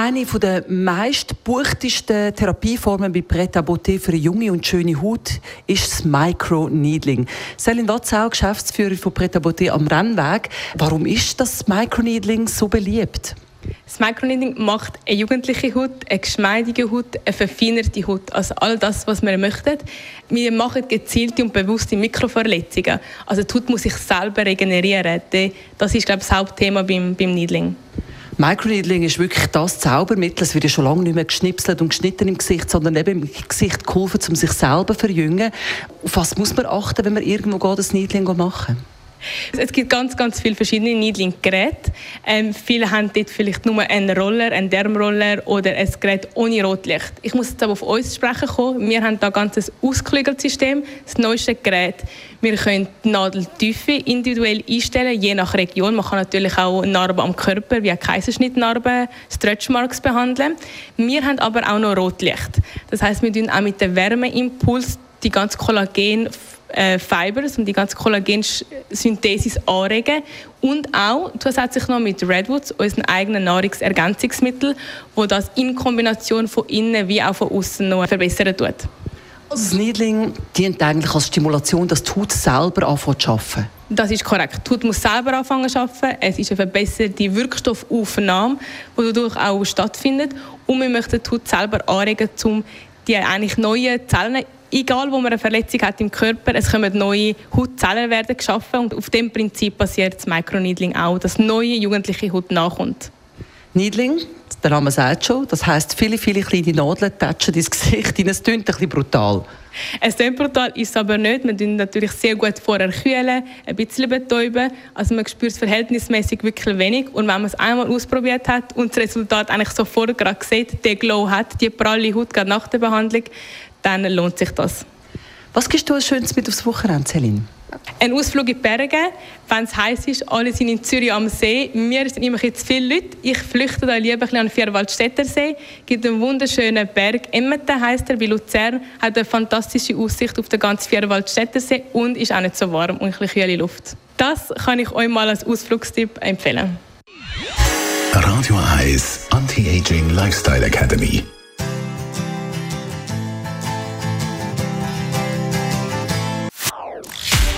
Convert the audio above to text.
eine der meistbuchtesten Therapieformen bei Pret à Beauté für junge und schöne Haut ist das Microneedling. Selin Watzau, Geschäftsführer von Pret à am Rennweg. Warum ist das Microneedling so beliebt? Das Microneedling macht eine jugendliche Haut, eine geschmeidige Haut, eine verfeinerte Haut. Also all das, was wir möchten. Wir machen gezielte und bewusste Mikroverletzungen. Also die Haut muss sich selber regenerieren. Das ist, glaube ich, das Hauptthema beim, beim Needling. Microneedling ist wirklich das Zaubermittel. Es wird ja schon lange nicht mehr geschnipselt und geschnitten im Gesicht, sondern eben im Gesicht geholfen, um sich selber zu verjüngen. Auf was muss man achten, wenn man irgendwo geht, das Needling machen es gibt ganz, ganz viele verschiedene Needling-Geräte. Ähm, viele haben dort vielleicht nur einen Roller, einen Dermroller oder ein Gerät ohne Rotlicht. Ich muss jetzt aber auf uns sprechen kommen. Wir haben da ein ganzes Ausgeklügelt-System, das neueste Gerät. Wir können die Nadeltiefe individuell einstellen, je nach Region. Man kann natürlich auch Narben am Körper, wie Kaiserschnittnarben, Stretchmarks behandeln. Wir haben aber auch noch Rotlicht. Das heißt, wir tun auch mit dem Wärmeimpuls die ganze Kollagen äh, Fibers und die ganze Kollagensynthesis anregen und auch zusätzlich noch mit Redwoods, unseren eigenen Nahrungsergänzungsmittel, wo das in Kombination von innen wie auch von außen noch verbessern tut. Also das Needling dient eigentlich als Stimulation, dass die Haut selber anfängt zu arbeiten. Das ist korrekt. Die Haut muss selber anfangen zu arbeiten. Es ist eine verbesserte Wirkstoffaufnahme, die dadurch auch stattfindet. Und wir möchten die Haut selber anregen, um die eigentlich neuen Zellen egal wo man eine Verletzung hat im Körper, es kommen neue Hautzellen werden geschaffen und auf dem Prinzip basiert das Microneedling auch, dass neue jugendliche Haut nachkommt. Needling, der Name sagt schon, das heißt viele, viele kleine Nadeln touchen ins Gesicht. Es klingt ein bisschen brutal. Klingt brutal, ist aber nicht. Wir tun natürlich sehr gut vorher kühlen, ein bisschen betäuben. Also man spürt es verhältnismäßig wirklich wenig. Und wenn man es einmal ausprobiert hat und das Resultat eigentlich sofort gerade sieht, der Glow hat, die pralle Haut gerade nach der Behandlung, dann lohnt sich das. Was gibst du als Schönes mit aufs Wochenende, Celine? Ein Ausflug in die Berge, wenn es heiß ist, alle sind in Zürich am See. Wir sind immer zu viele Leute. Ich flüchte da lieber ein an den Vierwaldstätter See. Es gibt einen wunderschönen Berg. Emmeten heisst er, bei Luzern. Hat eine fantastische Aussicht auf den ganzen Vierwaldstätter See und ist auch nicht so warm und ein bisschen kühle Luft. Das kann ich euch mal als Ausflugstipp empfehlen. Radio Eyes Anti-Aging Lifestyle Academy.